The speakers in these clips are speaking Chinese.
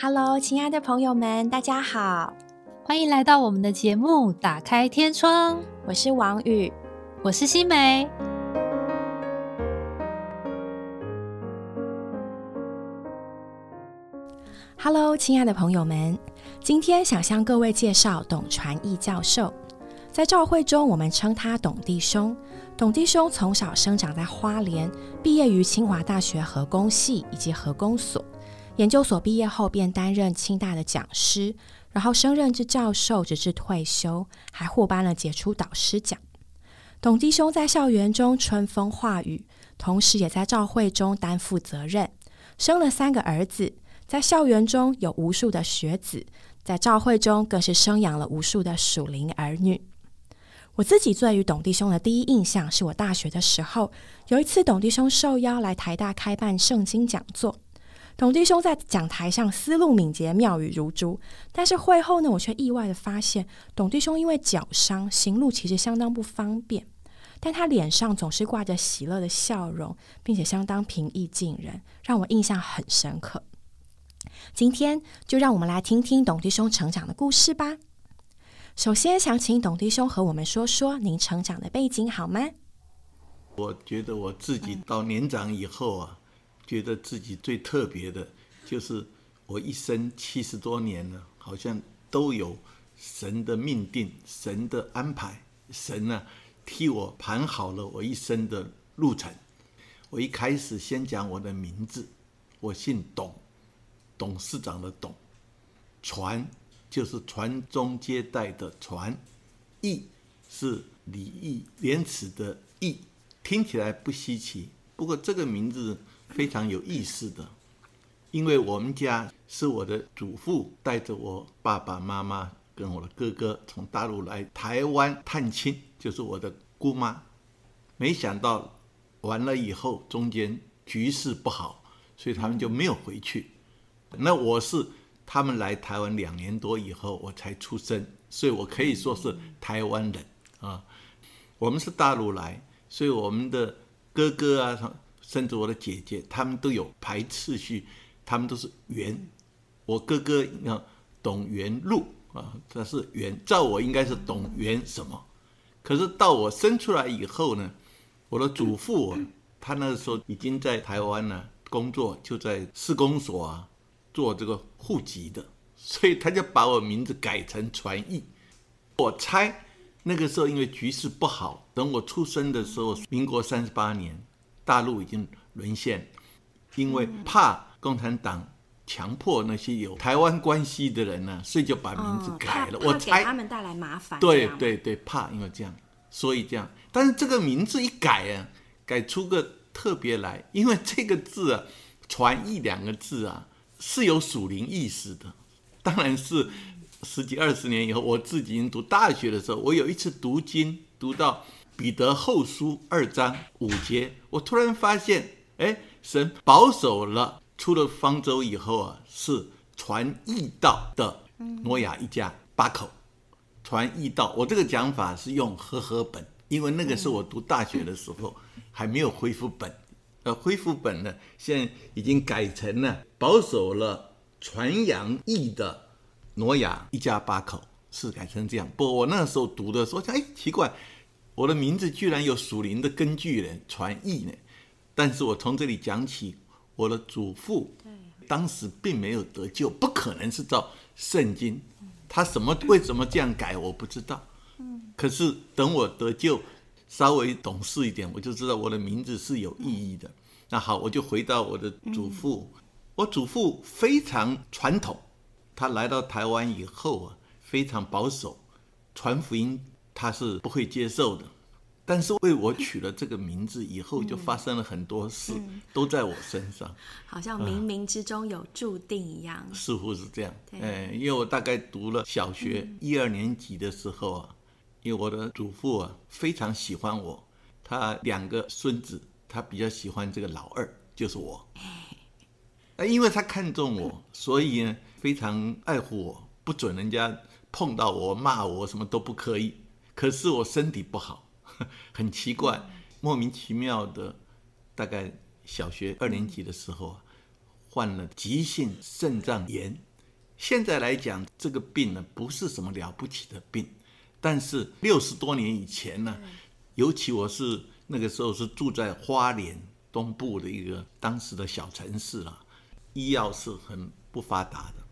Hello，亲爱的朋友们，大家好，欢迎来到我们的节目《打开天窗》。我是王宇，我是新梅。Hello，亲爱的朋友们，今天想向各位介绍董传义教授。在教会中，我们称他董弟兄。董弟兄从小生长在花莲，毕业于清华大学核工系以及核工所。研究所毕业后，便担任清大的讲师，然后升任至教授，直至退休，还获颁了杰出导师奖。董弟兄在校园中春风化雨，同时也在教会中担负责任，生了三个儿子，在校园中有无数的学子，在教会中更是生养了无数的属灵儿女。我自己对于董弟兄的第一印象，是我大学的时候有一次，董弟兄受邀来台大开办圣经讲座。董弟兄在讲台上思路敏捷，妙语如珠。但是会后呢，我却意外的发现，董弟兄因为脚伤，行路其实相当不方便。但他脸上总是挂着喜乐的笑容，并且相当平易近人，让我印象很深刻。今天就让我们来听听董弟兄成长的故事吧。首先，想请董弟兄和我们说说您成长的背景好吗？我觉得我自己到年长以后啊，觉得自己最特别的，就是我一生七十多年了，好像都有神的命定、神的安排，神呢替我盘好了我一生的路程。我一开始先讲我的名字，我姓董，董事长的董，传。就是传宗接代的传，义是礼义廉耻的义，听起来不稀奇。不过这个名字非常有意思的，因为我们家是我的祖父带着我爸爸妈妈跟我的哥哥从大陆来台湾探亲，就是我的姑妈。没想到完了以后，中间局势不好，所以他们就没有回去。那我是。他们来台湾两年多以后，我才出生，所以我可以说是台湾人啊。我们是大陆来，所以我们的哥哥啊，甚至我的姐姐，他们都有排次序，他们都是元。我哥哥叫董元禄啊，他是元，照我应该是董元什么？可是到我生出来以后呢，我的祖父他那时候已经在台湾呢工作，就在施工所啊。做这个户籍的，所以他就把我名字改成传义。我猜那个时候因为局势不好，等我出生的时候，民国三十八年，大陆已经沦陷，因为怕共产党强迫那些有台湾关系的人呢，所以就把名字改了。我猜他们带来麻烦。对对对，怕因为这样，所以这样。但是这个名字一改啊，改出个特别来，因为这个字啊，“传义”两个字啊。是有属灵意识的，当然是十几二十年以后，我自己已经读大学的时候，我有一次读经读到彼得后书二章五节，我突然发现，哎，神保守了出了方舟以后啊，是传义道的挪亚一家八口，传义道。我这个讲法是用和合本，因为那个是我读大学的时候还没有恢复本。呃恢复本呢，现在已经改成了保守了传扬义的挪亚一家八口，是改成这样。不，我那时候读的时候，哎，奇怪，我的名字居然有属灵的根据呢，传译呢。但是我从这里讲起，我的祖父当时并没有得救，不可能是照圣经，他什么为什么这样改，我不知道。可是等我得救。稍微懂事一点，我就知道我的名字是有意义的。那好，我就回到我的祖父。我祖父非常传统，他来到台湾以后啊，非常保守，传福音他是不会接受的。但是为我取了这个名字以后，就发生了很多事，都在我身上，好像冥冥之中有注定一样。似乎是这样。哎，因为我大概读了小学一二年级的时候啊。因为我的祖父啊非常喜欢我，他两个孙子，他比较喜欢这个老二，就是我。哎，因为他看中我，所以呢非常爱护我，不准人家碰到我，骂我什么都不可以。可是我身体不好，很奇怪，莫名其妙的，大概小学二年级的时候啊，患了急性肾脏炎，现在来讲，这个病呢不是什么了不起的病，但是六十多年以前呢，尤其我是那个时候是住在花莲东部的一个当时的小城市啊，医药是很不发达的。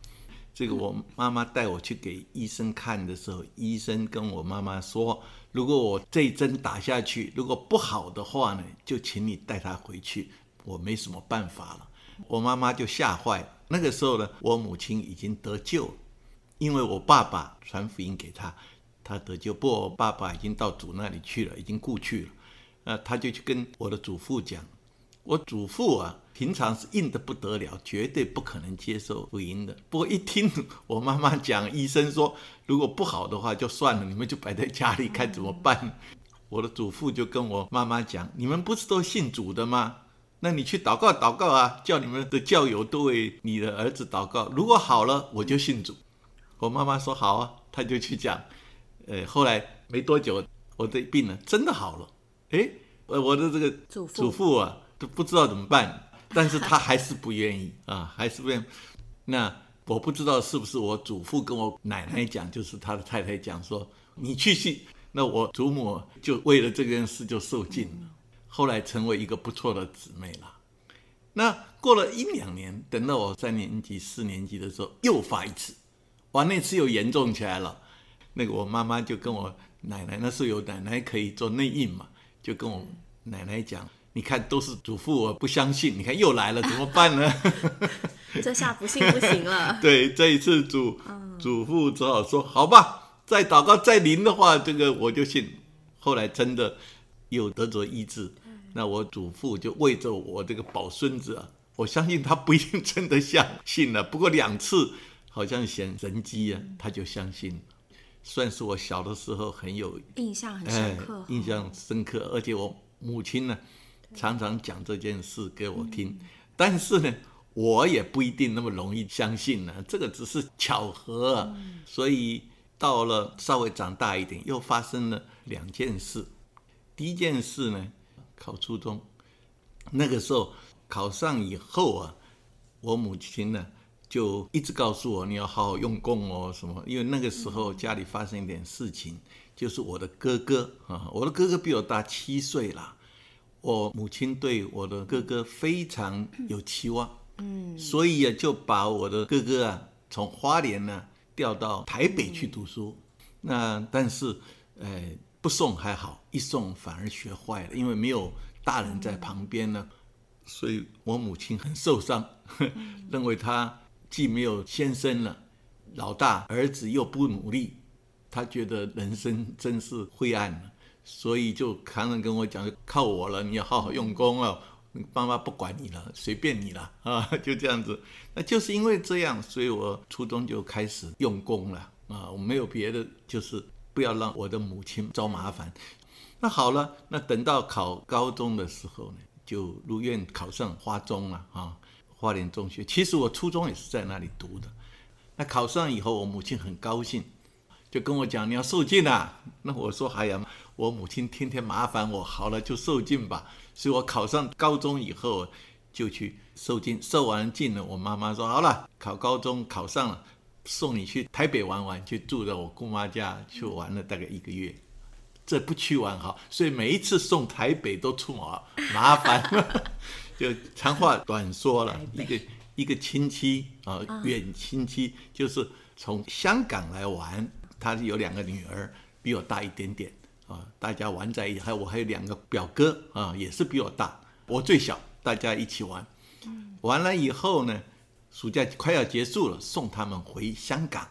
这个我妈妈带我去给医生看的时候，医生跟我妈妈说，如果我这一针打下去，如果不好的话呢，就请你带他回去，我没什么办法了。我妈妈就吓坏了。那个时候呢，我母亲已经得救了，因为我爸爸传福音给他，他得救。不过我爸爸已经到主那里去了，已经故去了。呃，他就去跟我的祖父讲，我祖父啊。平常是硬的不得了，绝对不可能接受福音的。不过一听我妈妈讲，医生说如果不好的话就算了，你们就摆在家里看怎么办。我的祖父就跟我妈妈讲：“你们不是都信主的吗？那你去祷告祷告啊，叫你们的教友都为你的儿子祷告。如果好了，我就信主。”我妈妈说：“好啊。”他就去讲。呃，后来没多久，我的病呢真的好了。哎，呃，我的这个祖父啊都不知道怎么办。但是他还是不愿意啊，还是不愿意。那我不知道是不是我祖父跟我奶奶讲，就是他的太太讲说，你去信。那我祖母就为了这件事就受尽了，后来成为一个不错的姊妹了。那过了一两年，等到我三年级、四年级的时候，又发一次，哇，那次又严重起来了。那个我妈妈就跟我奶奶，那时候有奶奶可以做内应嘛，就跟我奶奶讲。你看，都是祖父，我不相信。你看又来了，怎么办呢？这下不信不行了。对，这一次祖祖父只好说：“好吧，再祷告再灵的话，这个我就信。”后来真的又得着医治。那我祖父就为着我这个宝孙子啊，我相信他不一定真的相信了。不过两次好像显神机啊，他就相信，算是我小的时候很有印象很深刻，印象深刻。而且我母亲呢。常常讲这件事给我听，但是呢，我也不一定那么容易相信呢。这个只是巧合，啊。所以到了稍微长大一点，又发生了两件事。第一件事呢，考初中，那个时候考上以后啊，我母亲呢就一直告诉我，你要好好用功哦，什么？因为那个时候家里发生一点事情，就是我的哥哥啊，我的哥哥比我大七岁了。我母亲对我的哥哥非常有期望，嗯，所以啊，就把我的哥哥啊从花莲呢调到台北去读书。那但是，呃，不送还好，一送反而学坏了，因为没有大人在旁边呢，所以我母亲很受伤，认为他既没有先生了，老大儿子又不努力，他觉得人生真是灰暗了。所以就常常跟我讲，靠我了，你要好好用功哦，爸妈不管你了，随便你了 啊，就这样子。那就是因为这样，所以我初中就开始用功了啊，我没有别的，就是不要让我的母亲遭麻烦。那好了，那等到考高中的时候呢，就如愿考上花中了啊，花莲中学。其实我初中也是在那里读的。那考上以后，我母亲很高兴，就跟我讲你要受尽啊。那我说哎呀。我母亲天天麻烦我，好了就受尽吧。所以我考上高中以后就去受尽，受完尽了，我妈妈说好了，考高中考上了，送你去台北玩玩，就住在我姑妈家去玩了大概一个月。这不去玩好，所以每一次送台北都出麻麻烦。就长话短说了，一个一个亲戚啊，远亲戚就是从香港来玩，他有两个女儿，比我大一点点。啊，大家玩在一起，还有我还有两个表哥啊，也是比我大，我最小，大家一起玩。完了以后呢，暑假快要结束了，送他们回香港。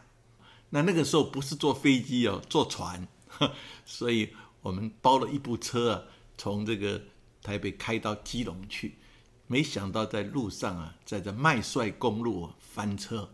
那那个时候不是坐飞机哦，坐船，所以我们包了一部车啊，从这个台北开到基隆去。没想到在路上啊，在这麦帅公路翻车，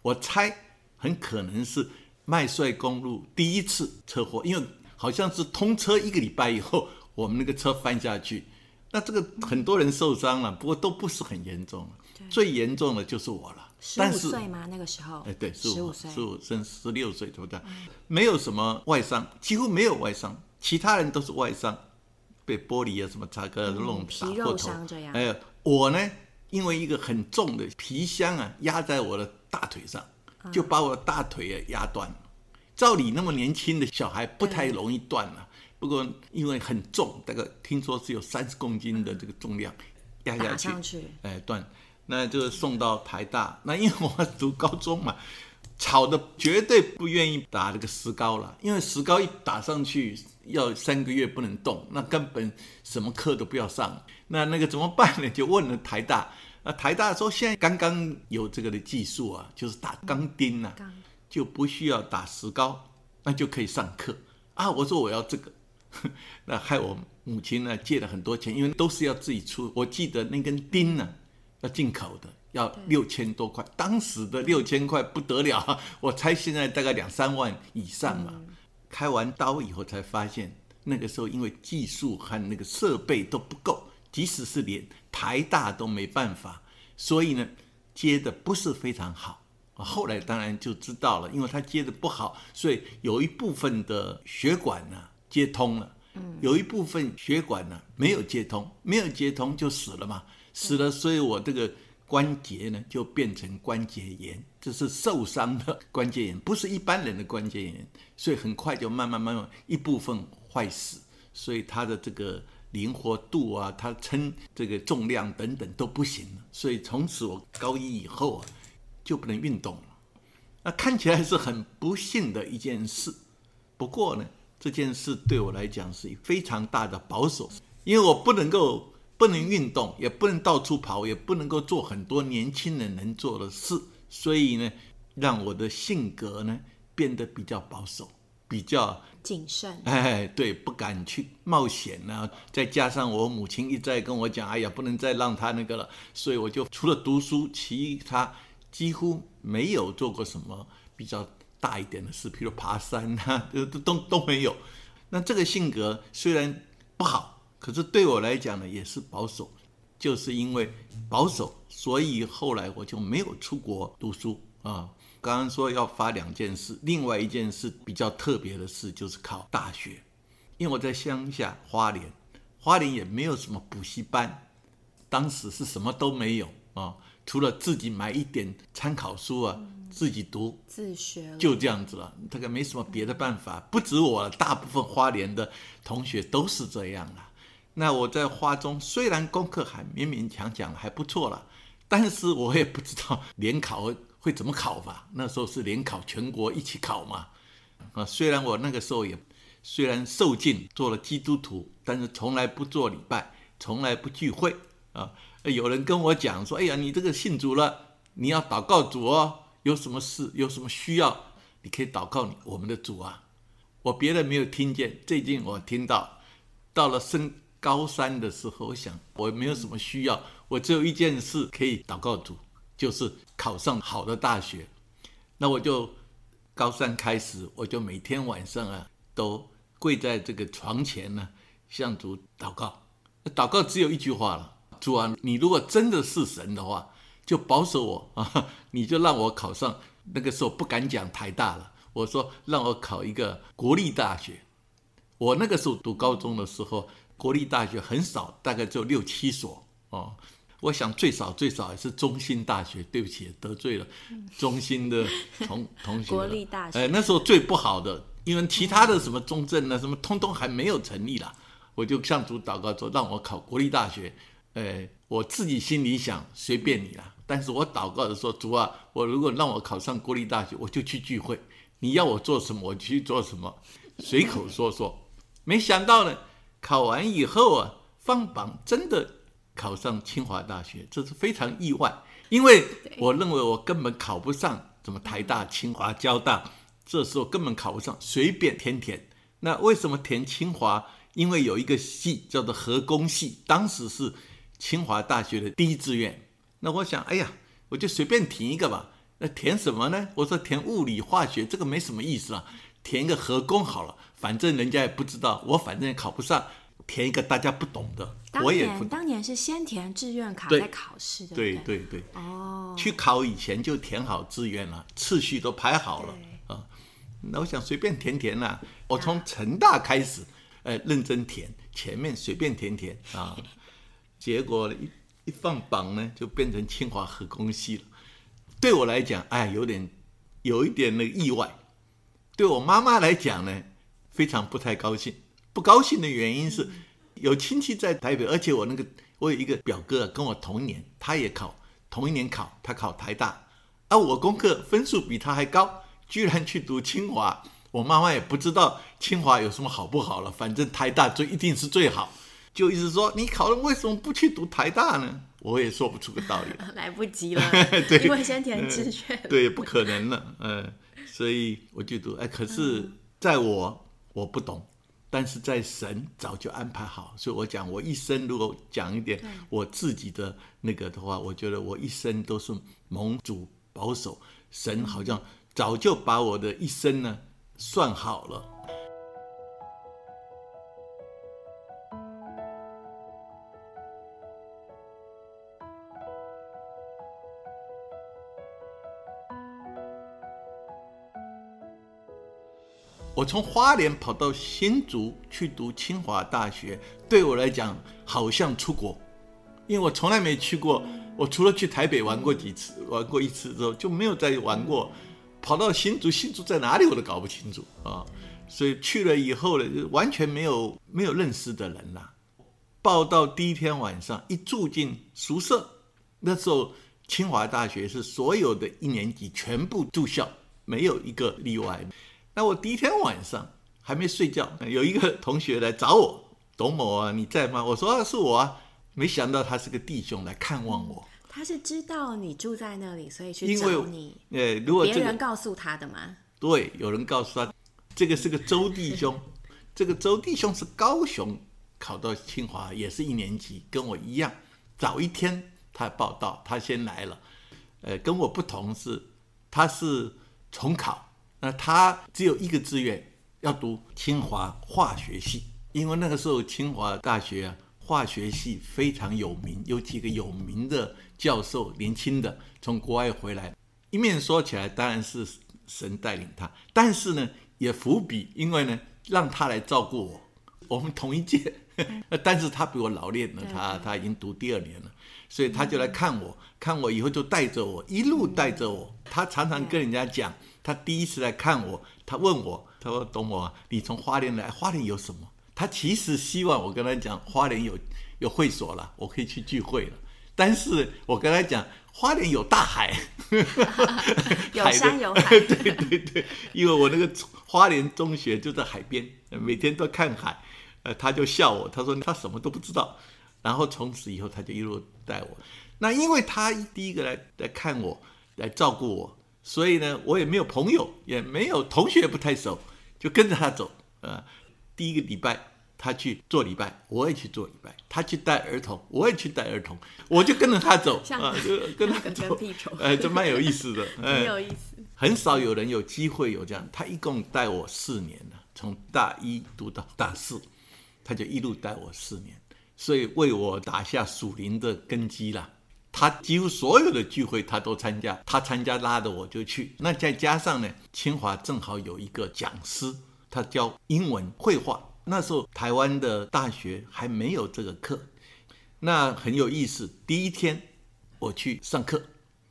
我猜很可能是麦穗公路第一次车祸，因为。好像是通车一个礼拜以后，我们那个车翻下去，那这个很多人受伤了，不过都不是很严重。最严重的就是我了。十五岁吗？那个时候？哎，对，十五岁，十五升十六岁，对不对？没有什么外伤，几乎没有外伤，其他人都是外伤，被玻璃啊什么擦个弄打破头。哎，我呢，因为一个很重的皮箱啊压在我的大腿上，就把我的大腿啊压断了。照理那么年轻的小孩不太容易断了，不过因为很重，大概听说是有三十公斤的这个重量压下去，哎断，那就送到台大。那因为我读高中嘛，吵的绝对不愿意打这个石膏了，因为石膏一打上去要三个月不能动，那根本什么课都不要上。那那个怎么办呢？就问了台大，那台大说现在刚刚有这个的技术啊，就是打钢钉啊，就不需要打石膏，那就可以上课啊。我说我要这个，那害我母亲呢借了很多钱，因为都是要自己出。我记得那根钉呢要进口的，要六千多块，当时的六千块不得了啊，我猜现在大概两三万以上嘛。开完刀以后才发现，那个时候因为技术和那个设备都不够，即使是连台大都没办法，所以呢接的不是非常好。啊，后来当然就知道了，因为他接的不好，所以有一部分的血管呢接通了，嗯，有一部分血管呢没有接通，没有接通就死了嘛，死了，所以我这个关节呢就变成关节炎，这是受伤的关节炎，不是一般人的关节炎，所以很快就慢慢慢慢一部分坏死，所以他的这个灵活度啊，他称这个重量等等都不行，所以从此我高一以后啊。就不能运动了，那看起来是很不幸的一件事。不过呢，这件事对我来讲是非常大的保守，因为我不能够不能运动，也不能到处跑，也不能够做很多年轻人能做的事，所以呢，让我的性格呢变得比较保守，比较谨慎。哎，对，不敢去冒险呢。再加上我母亲一再跟我讲：“哎呀，不能再让他那个了。”所以我就除了读书，其他。几乎没有做过什么比较大一点的事，比如爬山啊，都都都没有。那这个性格虽然不好，可是对我来讲呢，也是保守。就是因为保守，所以后来我就没有出国读书啊。刚刚说要发两件事，另外一件事比较特别的事就是考大学，因为我在乡下花莲，花莲也没有什么补习班，当时是什么都没有啊。除了自己买一点参考书啊，自己读自学，就这样子了。大概没什么别的办法。不止我，大部分花莲的同学都是这样了。那我在花中虽然功课还勉勉强强还不错了，但是我也不知道联考会怎么考吧。那时候是联考全国一起考嘛。啊，虽然我那个时候也虽然受尽做了基督徒，但是从来不做礼拜，从来不聚会啊。有人跟我讲说：“哎呀，你这个信主了，你要祷告主哦。有什么事，有什么需要，你可以祷告你我们的主啊。”我别的没有听见，最近我听到，到了升高三的时候，我想我没有什么需要，我只有一件事可以祷告主，就是考上好的大学。那我就高三开始，我就每天晚上啊，都跪在这个床前呢，向主祷告。祷告只有一句话了。主啊，你如果真的是神的话，就保守我啊！你就让我考上。那个时候不敢讲台大了，我说让我考一个国立大学。我那个时候读高中的时候，国立大学很少，大概只有六七所哦。我想最少最少也是中心大学。对不起，得罪了中心的同同学。国立大学。哎，那时候最不好的，因为其他的什么中正啊，什么通通还没有成立啦。我就向主祷告说，让我考国立大学。哎，我自己心里想随便你啦，但是我祷告的时候，主啊，我如果让我考上国立大学，我就去聚会，你要我做什么，我去做什么，随口说说。没想到呢，考完以后啊，放榜真的考上清华大学，这是非常意外，因为我认为我根本考不上什么台大、清华、交大，这时候根本考不上，随便填填。那为什么填清华？因为有一个系叫做核工系，当时是。清华大学的第一志愿，那我想，哎呀，我就随便填一个吧。那填什么呢？我说填物理化学，这个没什么意思啊，填一个核工好了，反正人家也不知道，我反正也考不上，填一个大家不懂的。我也不。当年是先填志愿卡再考试的。对对对。哦。去考以前就填好志愿了，次序都排好了啊。那我想随便填填啦，我从成大开始，呃，认真填，前面随便填填啊。结果一一放榜呢，就变成清华核工系了。对我来讲，哎，有点有一点那个意外。对我妈妈来讲呢，非常不太高兴。不高兴的原因是，有亲戚在台北，而且我那个我有一个表哥跟我同年，他也考同一年考，他考台大，而我功课分数比他还高，居然去读清华。我妈妈也不知道清华有什么好不好了，反正台大就一定是最好，就一直说你考了为什么不去读台大呢？我也说不出个道理，来不及了，对，因为先填志愿，对，不可能了，嗯，所以我就读，哎，可是在我我不懂。但是在神早就安排好，所以我讲我一生如果讲一点我自己的那个的话，我觉得我一生都是蒙主保守，神好像早就把我的一生呢算好了。我从花莲跑到新竹去读清华大学，对我来讲好像出国，因为我从来没去过。我除了去台北玩过几次，玩过一次之后就没有再玩过。跑到新竹，新竹在哪里我都搞不清楚啊！所以去了以后呢，就完全没有没有认识的人啦。报到第一天晚上一住进宿舍，那时候清华大学是所有的一年级全部住校，没有一个例外。那我第一天晚上还没睡觉，有一个同学来找我，董某啊，你在吗？我说啊，是我啊。没想到他是个弟兄来看望我。他是知道你住在那里，所以去找你。呃，如果别人告诉他的吗？对，有人告诉他，这个是个周弟兄。这个周弟兄是高雄考到清华，也是一年级，跟我一样。早一天他报道，他先来了。呃，跟我不同是，他是重考。那他只有一个志愿，要读清华化学系，因为那个时候清华大学啊，化学系非常有名，有几个有名的教授，年轻的从国外回来。一面说起来，当然是神带领他，但是呢，也伏笔，因为呢，让他来照顾我。我们同一届，但是他比我老练了，他他已经读第二年了，所以他就来看我，看我以后就带着我，一路带着我。他常常跟人家讲。他第一次来看我，他问我，他说：“董某啊，你从花莲来，花莲有什么？”他其实希望我跟他讲，花莲有有会所了，我可以去聚会了。但是我跟他讲，花莲有大海，有山有海。对对对，因为我那个花莲中学就在海边，每天都看海。呃，他就笑我，他说他什么都不知道。然后从此以后，他就一路带我。那因为他第一个来来看我，来照顾我。所以呢，我也没有朋友，也没有同学，不太熟，就跟着他走。呃，第一个礼拜他去做礼拜，我也去做礼拜；他去带儿童，我也去带儿童，我就跟着他走，啊，就跟他走。哎，这蛮有意思的，很有意思。很少有人有机会有这样。他一共带我四年了，从大一读到大四，他就一路带我四年，所以为我打下属灵的根基了。他几乎所有的聚会他都参加，他参加拉的我就去。那再加上呢，清华正好有一个讲师，他教英文绘画。那时候台湾的大学还没有这个课，那很有意思。第一天我去上课，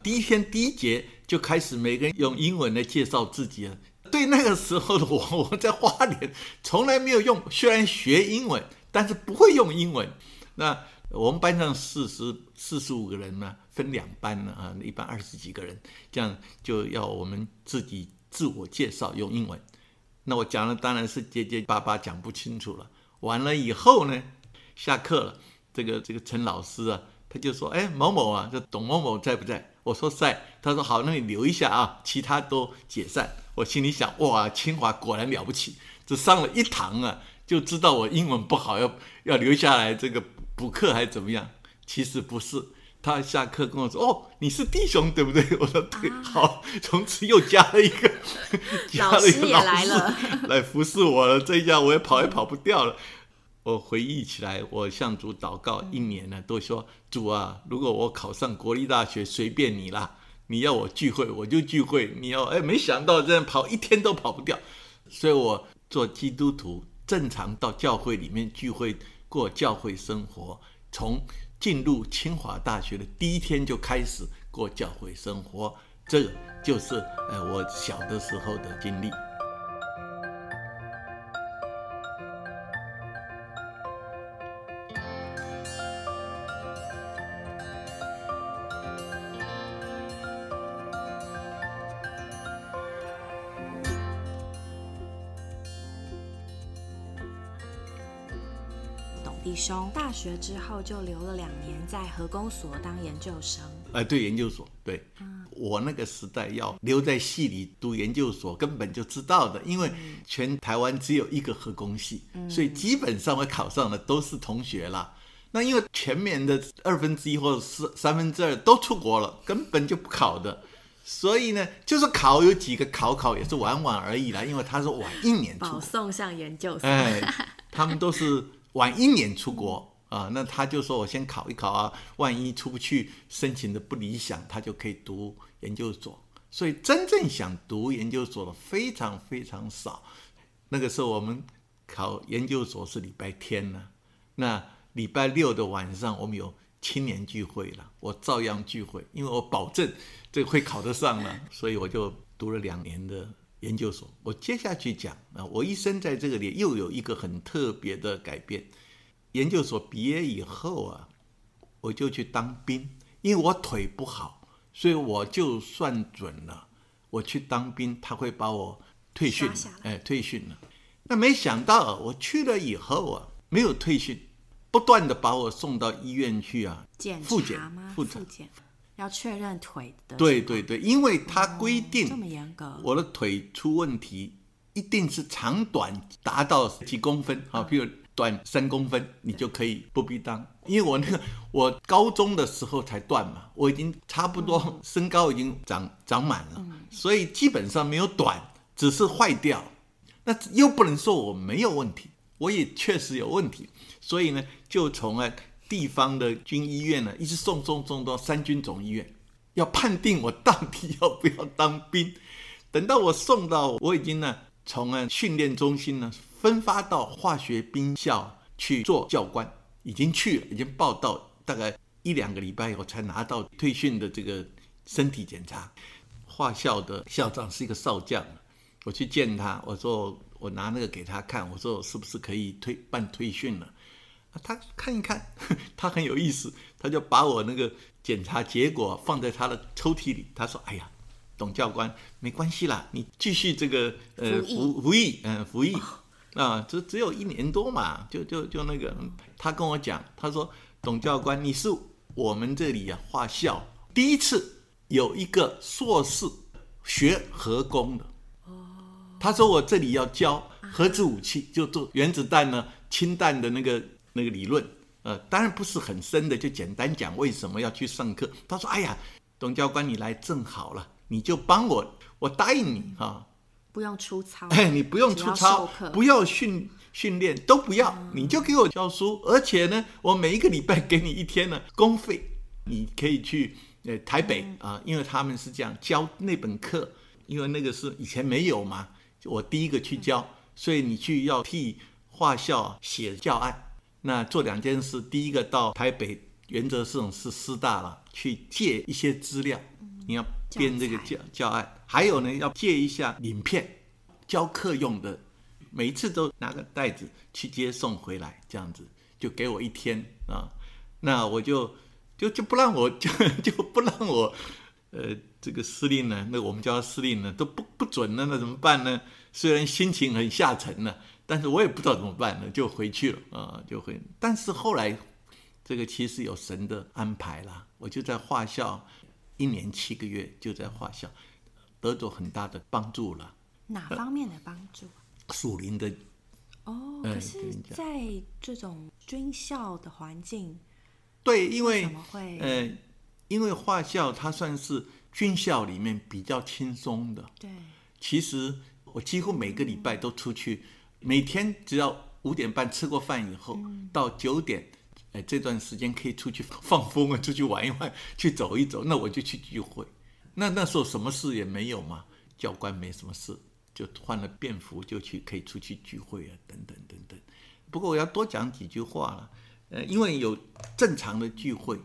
第一天第一节就开始每个人用英文来介绍自己了。对那个时候的我，我在花莲从来没有用，虽然学英文，但是不会用英文。那我们班上四十四十五个人呢，分两班呢啊，一般二十几个人，这样就要我们自己自我介绍用英文。那我讲的当然是结结巴巴讲不清楚了。完了以后呢，下课了，这个这个陈老师啊，他就说：“哎，某某啊，这董某某在不在？”我说在。他说：“好，那你留一下啊，其他都解散。”我心里想：哇，清华果然了不起，只上了一堂啊，就知道我英文不好，要要留下来这个。补课还怎么样？其实不是，他下课跟我说：“哦，你是弟兄对不对？” 我说：“对。”好，从此又加了一个，加了一个老师 来服侍我了。这一下我也跑也跑不掉了。我回忆起来，我向主祷告一年了，都说：“主啊，如果我考上国立大学，随便你啦，你要我聚会我就聚会。你要……哎，没想到这样跑一天都跑不掉。所以我做基督徒，正常到教会里面聚会。”过教会生活，从进入清华大学的第一天就开始过教会生活，这就是呃我小的时候的经历。弟兄。大学之后就留了两年在核工所当研究生。呃，对，研究所，对，我那个时代要留在系里读研究所，根本就知道的，因为全台湾只有一个核工系，所以基本上我考上的都是同学啦。那因为全面的二分之一或者是三分之二都出国了，根本就不考的，所以呢，就是考有几个考考也是玩玩而已啦，因为他是晚一年出保，送上研究所。哎，他们都是晚一年出国啊，那他就说我先考一考啊，万一出不去，申请的不理想，他就可以读研究所。所以真正想读研究所的非常非常少。那个时候我们考研究所是礼拜天呢，那礼拜六的晚上我们有青年聚会了，我照样聚会，因为我保证这个会考得上了，所以我就读了两年的研究所。我接下去讲啊，我一生在这个里又有一个很特别的改变。研究所毕业以后啊，我就去当兵，因为我腿不好，所以我就算准了，我去当兵，他会把我退训哎，退训了。那没想到我去了以后啊，没有退训，不断的把我送到医院去啊，检复检？复检。检要确认腿的。对对对，因为它规定、这么严格。我的腿出问题，一定是长短达到几公分啊，比如短三公分，你就可以不必当。因为我那个我高中的时候才断嘛，我已经差不多身高已经长长满了，所以基本上没有短，只是坏掉。那又不能说我没有问题，我也确实有问题，所以呢，就从啊地方的军医院呢，一直送送送到三军总医院，要判定我到底要不要当兵。等到我送到，我已经呢从啊训练中心呢分发到化学兵校去做教官，已经去了，已经报到，大概一两个礼拜以后才拿到退训的这个身体检查。化校的校长是一个少将，我去见他，我说我拿那个给他看，我说我是不是可以退办退训了？啊他看一看，他很有意思，他就把我那个检查结果放在他的抽屉里。他说：“哎呀，董教官，没关系啦，你继续这个呃服服服役，嗯、服役啊，只只有一年多嘛，就就就那个，他跟我讲，他说董教官，你是我们这里啊化校第一次有一个硕士学核工的。”他说我这里要教核子武器，就做原子弹呢、氢弹的那个那个理论。呃，当然不是很深的，就简单讲为什么要去上课。他说：“哎呀，董教官你来正好了，你就帮我，我答应你哈、不用出操。哎，你不用出操不要训训练，都不要，你就给我教书，而且呢，我每一个礼拜给你一天呢 公费，你可以去呃台北啊，因为他们是这样教那本课，因为那个是以前没有嘛，我第一个去教，所以你去要替画校写教案，那做两件事，第一个到台北，原则上是师大了，去借一些资料，你要编这个教教案，还有呢要借一下影片，教课用的，每一次都拿个袋子去接送回来，这样子就给我一天啊，那我就就就不让我就 就不让我，呃，这个司令呢，那我们叫他司令呢都不不准了，那怎么办呢？虽然心情很下沉呢，但是我也不知道怎么办呢，就回去了啊，就回。但是后来这个其实有神的安排啦，我就在画校一年七个月，就在画校得到很大的帮助了。哪方面的帮助？属灵的哦，哎可是在这种军校的环境，对，因为为什么会呃，因为画校它算是军校里面比较轻松的。对其实我几乎每个礼拜都出去，每天只要五点半吃过饭以后，到九点，哎，这段时间可以出去放风啊，出去玩一玩，去走一走，那我就去聚会。那那时候什么事也没有嘛，教官没什么事，就换了便服就去可以出去聚会啊，等等等等。不过我要多讲几句话了，呃，因为有正常的聚会，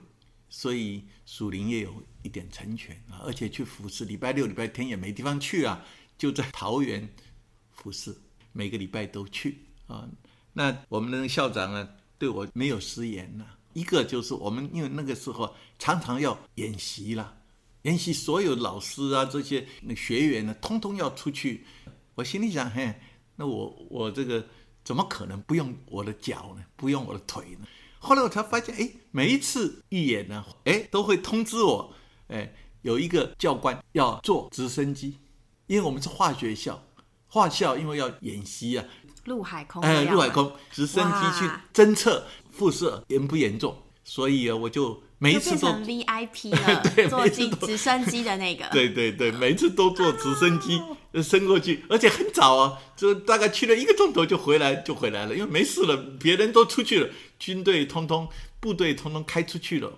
所以属灵也有一点成全啊，而且去服侍，礼拜六、礼拜天也没地方去啊，就在桃园服侍，每个礼拜都去啊。那我们的校长呢，对我没有食言呐。一个就是我们因为那个时候常常要演习啦，演习所有老师啊这些那学员呢，通通要出去。我心里想，嘿，那我我这个怎么可能不用我的脚呢？不用我的腿呢？后来我才发现，哎，每一次预演呢，哎，都会通知我，哎，有一个教官要坐直升机，因为我们是化学校，化校因为要演习啊，陆海空，哎，陆海空直升机去侦测辐射严不严重，所以啊，我就。每一次都 VIP 了，坐进直升机的那个。对 对对，每次都坐直升机升过去，而且很早啊，就大概去了一个钟头就回来就回来了，因为没事了，别人都出去了，军队通通部队通通开出去了，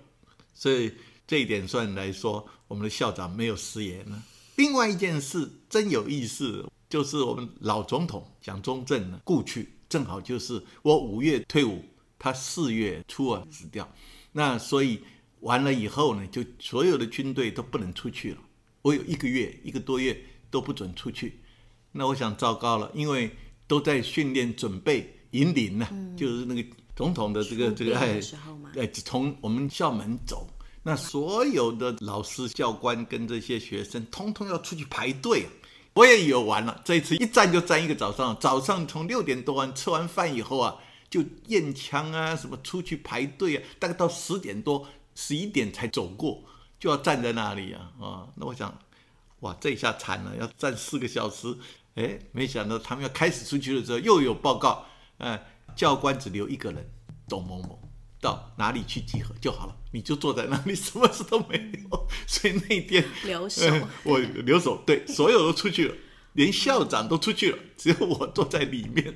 所以这一点算来说，我们的校长没有食言了。另外一件事真有意思，就是我们老总统蒋中正呢故去，正好就是我五月退伍，他四月初啊死掉。那所以完了以后呢，就所有的军队都不能出去了。我有一个月一个多月都不准出去。那我想糟糕了，因为都在训练准备引领呢，就是那个总统的这个这个哎哎从我们校门走，那所有的老师教官跟这些学生通通要出去排队。我也以为完了，这一次一站就站一个早上，早上从六点多完吃完饭以后啊。就验枪啊，什么出去排队啊，大概到十点多、十一点才走过，就要站在那里啊啊！那我想，哇，这下惨了，要站四个小时。哎，没想到他们要开始出去的时候，又有报告，哎，教官只留一个人，董某某，到哪里去集合就好了，你就坐在那里，什么事都没有。所以那天留守，我留守，对，所有都出去了，连校长都出去了，只有我坐在里面。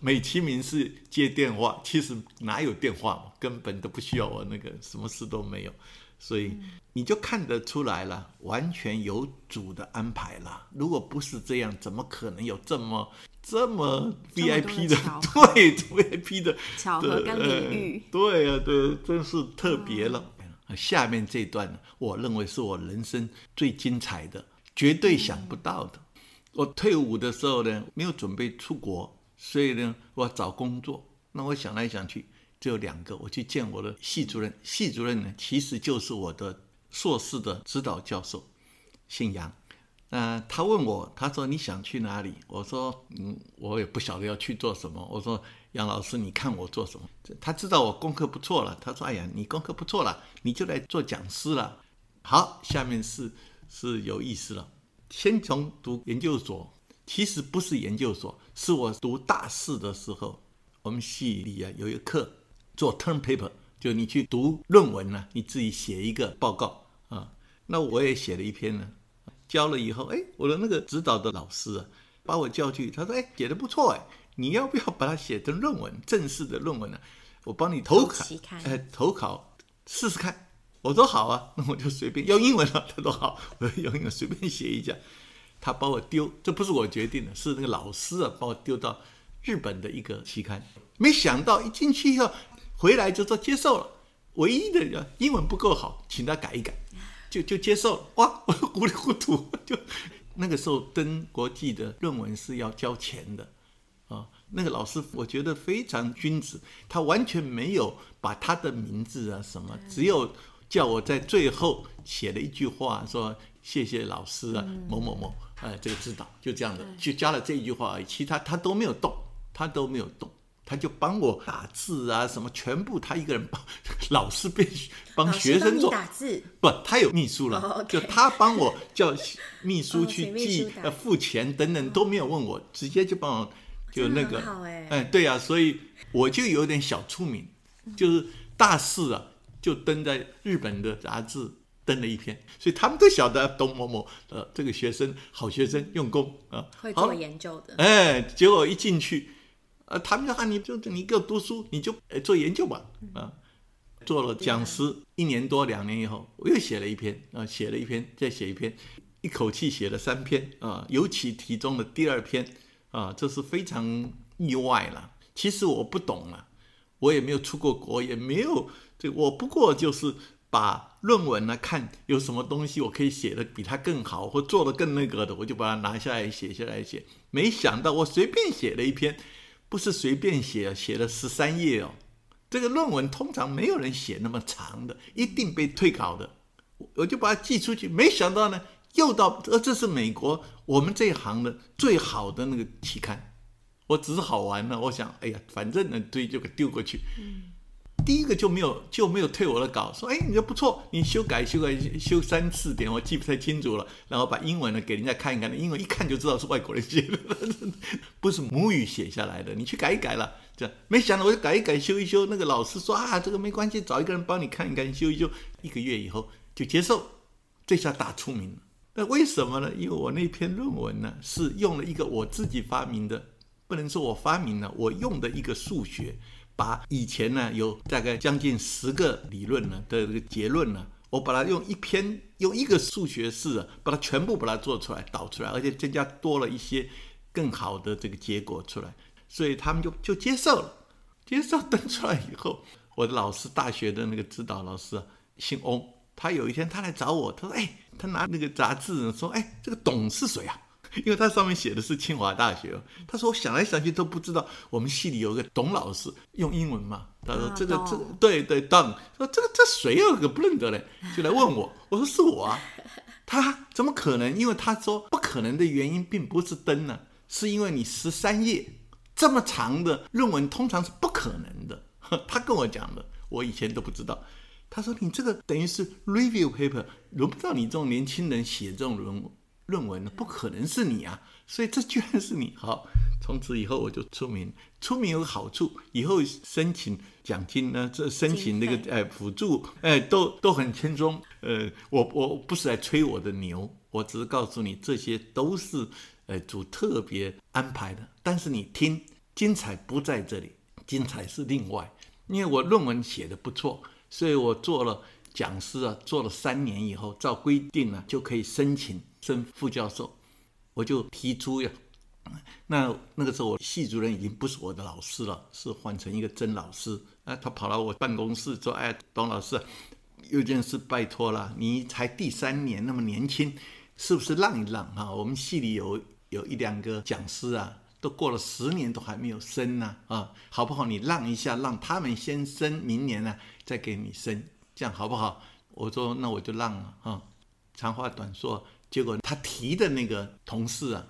美其名是接电话，其实哪有电话嘛，根本都不需要我那个，什么事都没有，所以你就看得出来了，完全有主的安排了。如果不是这样，怎么可能有这么这么 VIP 的 对 VIP 的巧合跟礼遇？对啊，对，真是特别了。下面这段呢，我认为是我人生最精彩的，绝对想不到的。我退伍的时候呢，没有准备出国。所以呢，我要找工作。那我想来想去，只有两个。我去见我的系主任，系主任呢，其实就是我的硕士的指导教授，姓杨。那他问我，他说你想去哪里？我说，嗯，我也不晓得要去做什么。我说，杨老师，你看我做什么？他知道我功课不错了。他说，哎呀，你功课不错了，你就来做讲师了。好，下面是是有意思了。先从读研究所。其实不是研究所，是我读大四的时候，我们系里啊有一个课做 term paper，就你去读论文呢，你自己写一个报告啊。那我也写了一篇呢，交了以后，哎，我的那个指导的老师啊，把我叫去，他说，哎，写的不错，哎，你要不要把它写成论文，正式的论文呢？我帮你投考，哎，投考试试看。我说好啊，那我就随便用英文了。他说好，我用英文随便写一下。他把我丢，这不是我决定的，是那个老师啊，把我丢到日本的一个期刊。没想到一进去以后，回来就说接受了。唯一的英文不够好，请他改一改，就就接受了。哇，我 糊里糊涂 就那个时候登国际的论文是要交钱的啊。那个老师我觉得非常君子，他完全没有把他的名字啊什么，只有叫我在最后写了一句话，说谢谢老师啊某某某。哎，这个指导就这样的，就加了这一句话而已，其他他都没有动，他都没有动，他就帮我打字啊，什么全部他一个人帮，老师变帮学生做。打字，不，他有秘书了，就他帮我叫秘书去记呃付钱等等都没有问我，直接就帮我就那个，哎，对呀，所以我就有点小出名，就是大四啊，就登在日本的杂志。登了一篇，所以他们都晓得董某某，呃，这个学生好学生，用功啊，会做研究的。哎，结果一进去，呃，他们说啊，你就你给我读书，你就做研究吧，啊，做了讲师一年多两年以后，我又写了一篇，啊，写了一篇，再写一篇，一口气写了三篇，啊，尤其题中的第二篇，啊，这是非常意外了。其实我不懂了，我也没有出过国，也没有这，我不过就是。把论文呢看有什么东西我可以写的比他更好，或做的更那个的，我就把它拿下来写下来写。没想到我随便写了一篇，不是随便写，写了十三页哦。这个论文通常没有人写那么长的，一定被退稿的。我就把它寄出去，没想到呢，又到呃，这是美国我们这一行的最好的那个期刊。我只是好玩呢，我想，哎呀，反正呢，对，就给丢过去。第一个就没有就没有退我的稿，说，哎，你这不错，你修改修改修三次点，我记不太清楚了。然后把英文呢给人家看一看，英文一看就知道是外国人写的，不是母语写下来的。你去改一改了，这样没想到我就改一改修一修。那个老师说啊，这个没关系，找一个人帮你看一看修一修。一个月以后就接受，这下大出名了。那为什么呢？因为我那篇论文呢是用了一个我自己发明的。不能说我发明了，我用的一个数学，把以前呢有大概将近十个理论呢的这个结论呢，我把它用一篇用一个数学式啊，把它全部把它做出来导出来，而且增加多了一些更好的这个结果出来，所以他们就就接受了，接受登出来以后，我的老师大学的那个指导老师啊，姓翁，他有一天他来找我，他说：“哎，他拿那个杂志说，哎，这个董是谁啊？”因为他上面写的是清华大学，他说我想来想去都不知道我们系里有个董老师用英文嘛，他说这个这对对董，说这个这谁有个不认得嘞，就来问我，我说是我啊，他怎么可能？因为他说不可能的原因并不是灯呢，是因为你十三页这么长的论文通常是不可能的，他跟我讲的，我以前都不知道。他说你这个等于是 review paper，轮不到你这种年轻人写这种论文。论文呢？不可能是你啊！所以这居然是你。好，从此以后我就出名。出名有好处，以后申请奖金呢，这申请那个哎辅助哎都都很轻松。呃，我我不是来吹我的牛，我只是告诉你，这些都是呃主特别安排的。但是你听，精彩不在这里，精彩是另外。因为我论文写的不错，所以我做了讲师啊，做了三年以后，照规定呢就可以申请。升副教授，我就提出呀。那那个时候，我系主任已经不是我的老师了，是换成一个曾老师。啊，他跑到我办公室说：“哎，董老师，有件事拜托了，你才第三年，那么年轻，是不是让一让啊？我们系里有有一两个讲师啊，都过了十年都还没有升呢啊，好不好？你让一下，让他们先升，明年呢再给你升，这样好不好？”我说：“那我就让了啊。”长话短说。结果他提的那个同事啊，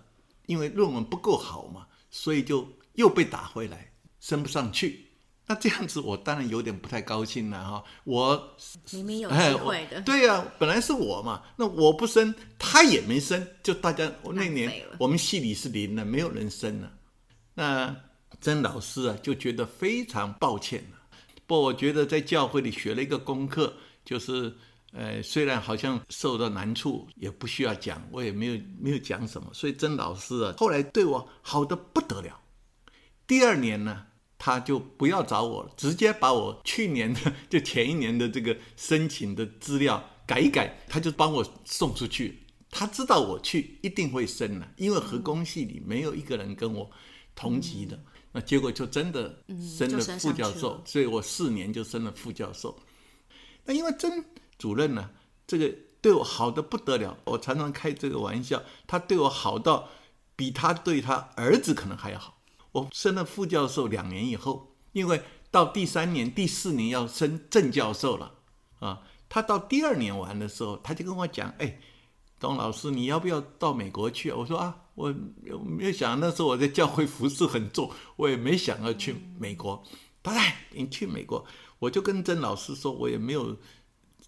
因为论文不够好嘛，所以就又被打回来，升不上去。那这样子，我当然有点不太高兴了哈。我明明有机会的，对呀，本来是我嘛，那我不升，他也没升，就大家那年我们系里是零了，没有人升了。那曾老师啊，就觉得非常抱歉不，我觉得在教会里学了一个功课，就是。呃，虽然好像受到难处，也不需要讲，我也没有没有讲什么。所以曾老师啊，后来对我好的不得了。第二年呢，他就不要找我了，直接把我去年的 就前一年的这个申请的资料改一改，他就帮我送出去。他知道我去一定会升了，因为核工系里没有一个人跟我同级的。那结果就真的升了副教授，所以我四年就升了副教授。那因为真。主任呢，这个对我好的不得了，我常常开这个玩笑，他对我好到比他对他儿子可能还要好。我升了副教授两年以后，因为到第三年、第四年要升正教授了啊，他到第二年完的时候，他就跟我讲：“哎，董老师，你要不要到美国去？”我说：“啊，我没有想，那时候我在教会服侍很重，我也没想要去美国。”他说：“你去美国。”我就跟曾老师说：“我也没有。”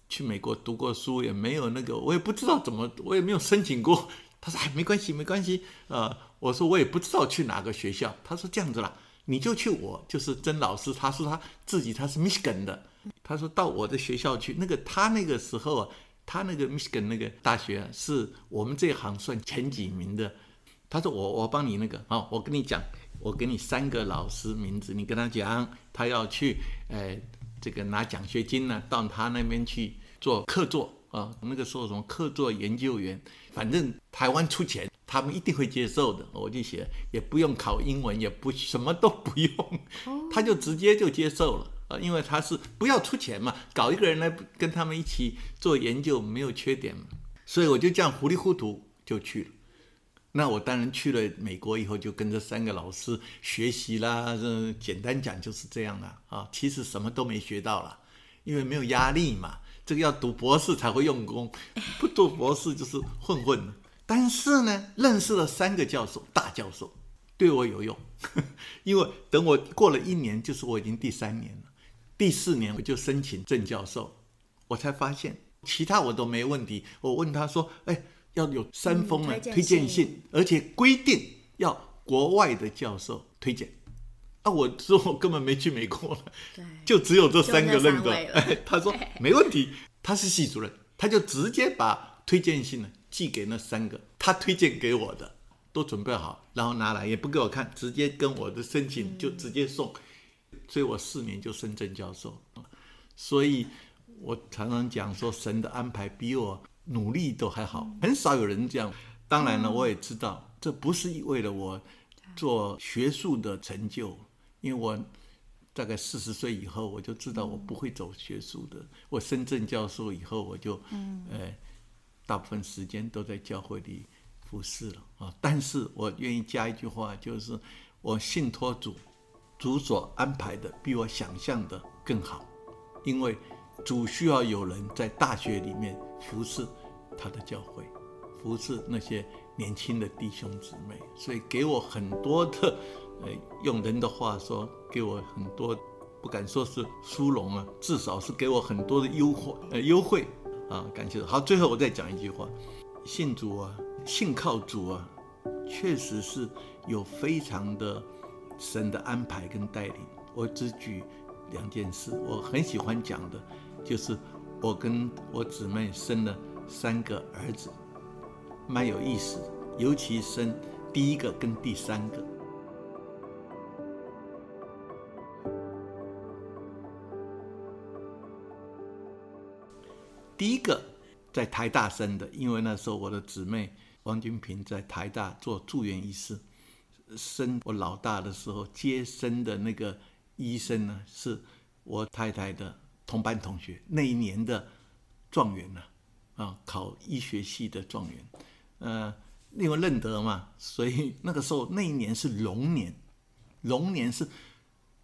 去美国读过书也没有那个，我也不知道怎么，我也没有申请过。他说：“哎，没关系，没关系。”呃，我说我也不知道去哪个学校。他说：“这样子啦，你就去我就是曾老师，他说他自己他是 Michigan 的，他说到我的学校去。那个他那个时候啊，他那个 Michigan 那个大学是我们这行算前几名的。他说我我帮你那个啊，我跟你讲，我给你三个老师名字，你跟他讲，他要去，哎。”这个拿奖学金呢，到他那边去做客座啊，那个时候什么客座研究员，反正台湾出钱，他们一定会接受的。我就写，也不用考英文，也不什么都不用，他就直接就接受了啊，因为他是不要出钱嘛，搞一个人来跟他们一起做研究没有缺点嘛，所以我就这样糊里糊涂就去了。那我当然去了美国以后，就跟这三个老师学习啦。这简单讲就是这样了啊。其实什么都没学到了，因为没有压力嘛。这个要读博士才会用功，不读博士就是混混。但是呢，认识了三个教授，大教授对我有用，因为等我过了一年，就是我已经第三年了，第四年我就申请正教授，我才发现其他我都没问题。我问他说：“哎。”要有三封的推荐信，而且规定要国外的教授推荐。啊，我说我根本没去美国了，就只有这三个认可。他说没问题，他是系主任，他就直接把推荐信呢寄给那三个，他推荐给我的都准备好，然后拿来也不给我看，直接跟我的申请就直接送，所以我四年就升正教授。所以我常常讲说，神的安排比我。努力都还好，很少有人这样。当然了，我也知道这不是为了我做学术的成就，因为我大概四十岁以后，我就知道我不会走学术的。我深圳教授以后，我就呃大部分时间都在教会里服侍了啊。但是我愿意加一句话，就是我信托主，主所安排的比我想象的更好，因为主需要有人在大学里面服侍。他的教会服侍那些年轻的弟兄姊妹，所以给我很多的，呃，用人的话说，给我很多，不敢说是殊荣啊，至少是给我很多的优惠，呃，优惠啊，感谢。好，最后我再讲一句话，信主啊，信靠主啊，确实是有非常的神的安排跟带领。我只举两件事，我很喜欢讲的，就是我跟我姊妹生了。三个儿子，蛮有意思的，尤其生第一个跟第三个。第一个在台大生的，因为那时候我的姊妹王君平在台大做住院医师，生我老大的时候接生的那个医生呢，是我太太的同班同学，那一年的状元呢。啊，考医学系的状元，呃，因为认得嘛，所以那个时候那一年是龙年，龙年是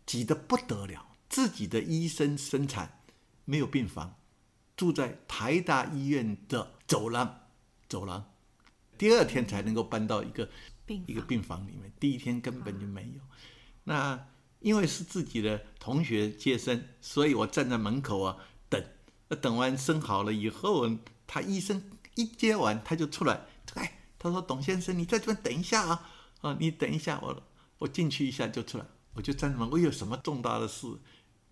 挤得不得了，自己的医生生产没有病房，住在台大医院的走廊，走廊，第二天才能够搬到一个一个病房里面，第一天根本就没有。那因为是自己的同学接生，所以我站在门口啊等，等完生好了以后。他医生一接完，他就出来，哎，他说：“董先生，你在这边等一下啊，啊，你等一下，我我进去一下就出来，我就站在门，我有什么重大的事？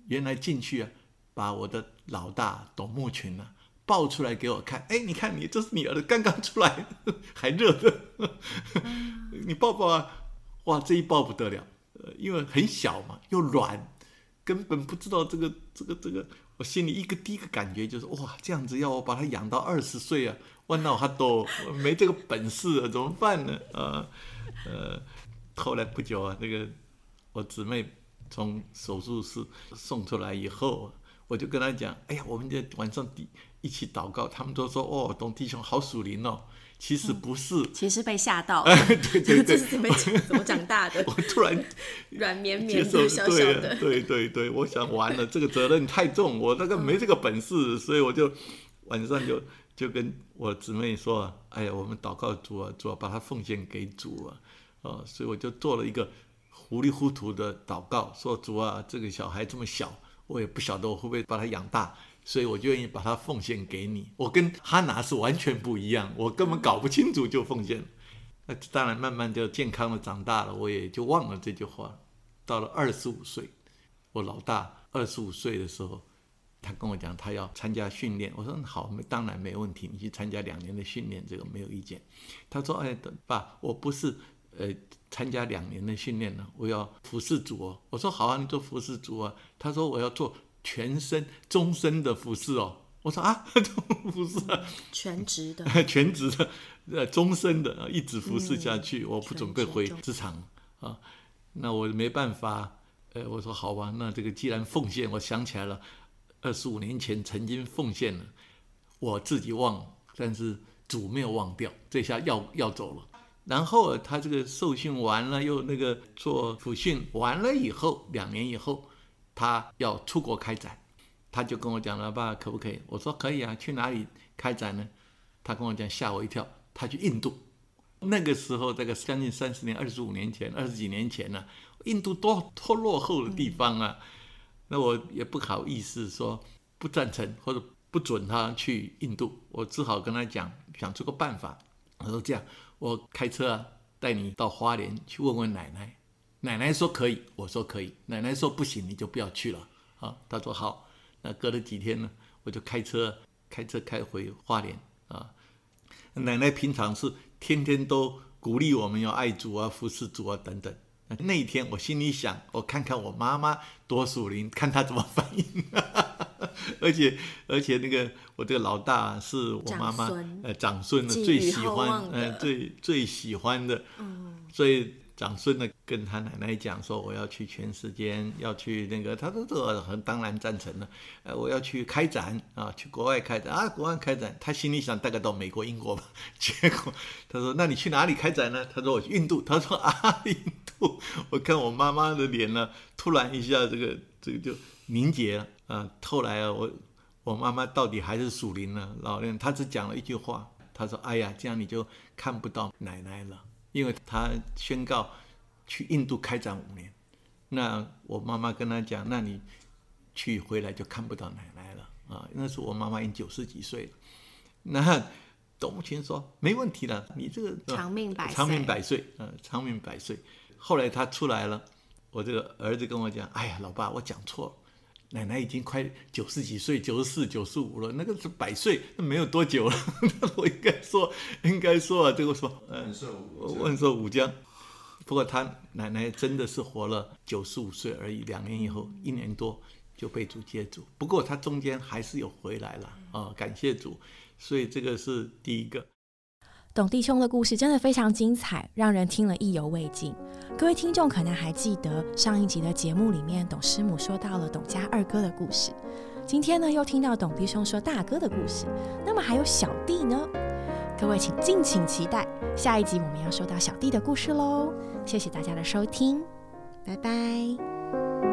原来进去啊，把我的老大董木群呢抱出来给我看，哎，你看你这是你儿子刚刚出来，还热的，你抱抱啊，哇，这一抱不得了，呃，因为很小嘛，又软，根本不知道这个这个这个。”我心里一个第一个感觉就是，哇，这样子要我把他养到二十岁啊，我那他都没这个本事啊，怎么办呢？啊，呃，后来不久啊，那个我姊妹从手术室送出来以后，我就跟他讲，哎呀，我们在晚上一一起祷告，他们都说，哦，董弟兄好属灵哦。其实不是，其实被吓到。对对 对，这是怎么怎么长大的？我突然软绵绵的、小小的。对对对，我想完了，这个责任太重，我那个没这个本事，所以我就晚上就就跟我姊妹说：“哎呀，我们祷告主啊，主啊，把它奉献给主啊。”哦，所以我就做了一个糊里糊涂的祷告，说：“主啊，这个小孩这么小，我也不晓得我会不会把他养大。”所以我就愿意把它奉献给你。我跟哈拿是完全不一样，我根本搞不清楚就奉献。那当然，慢慢就健康的长大了，我也就忘了这句话。到了二十五岁，我老大二十五岁的时候，他跟我讲他要参加训练。我说好，当然没问题，你去参加两年的训练，这个没有意见。他说：“哎，爸，我不是呃参加两年的训练了，我要服侍主哦。”我说：“好啊，你做服侍主啊。”他说：“我要做。”全身终身的服侍哦，我说啊，服侍啊，全职的，全职的，呃，终身的，一直服侍下去，我不准备回职场啊，那我没办法，呃，我说好吧，那这个既然奉献，我想起来了，二十五年前曾经奉献了，我自己忘了，但是主没有忘掉，这下要要走了。然后他这个受训完了，又那个做辅训完了以后，两年以后，他要出国开展，他就跟我讲了，爸可不可以？我说可以啊，去哪里开展呢？他跟我讲，吓我一跳，他去印度。那个时候，这个将近三十年、二十五年前、二十几年前呢，印度多多落后的地方啊，那我也不好意思说不赞成或者不准他去印度，我只好跟他讲，想出个办法。我说这样。我开车啊，带你到花莲去问问奶奶。奶奶说可以，我说可以。奶奶说不行，你就不要去了。啊，他说好。那隔了几天呢，我就开车开车开回花莲啊。奶奶平常是天天都鼓励我们要爱主啊、服侍主啊等等。那一天我心里想，我看看我妈妈多属灵，看她怎么反应。而且而且那个我这个老大是我妈妈呃长孙的最喜欢呃最最喜欢的，所以长孙呢跟他奶奶讲说我要去全世界要去那个他说这很当然赞成了，呃我要去开展啊去国外开展啊国外开展他心里想大概到美国英国吧，结果他说那你去哪里开展呢？他说我去印度，他说啊印度，我看我妈妈的脸呢突然一下这个这个就凝结了。啊，后来啊，我我妈妈到底还是属灵呢？老人他只讲了一句话，他说：“哎呀，这样你就看不到奶奶了，因为他宣告去印度开展五年。那我妈妈跟他讲，那你去回来就看不到奶奶了啊。那时我妈妈已经九十几岁了。那董卿说没问题的，你这个长命百长命百岁，嗯，长命百岁。后来他出来了，我这个儿子跟我讲：，哎呀，老爸，我讲错了。”奶奶已经快九十几岁，九十四、九十五了，那个是百岁，那没有多久了。我应该说，应该说啊，这个说，嗯，问说武江。不过他奶奶真的是活了九十五岁而已，两年以后，一年多就被主接主。不过他中间还是有回来了啊，感谢主。所以这个是第一个。董弟兄的故事真的非常精彩，让人听了意犹未尽。各位听众可能还记得上一集的节目里面，董师母说到了董家二哥的故事。今天呢，又听到董弟兄说大哥的故事。那么还有小弟呢？各位请敬请期待下一集，我们要说到小弟的故事喽。谢谢大家的收听，拜拜。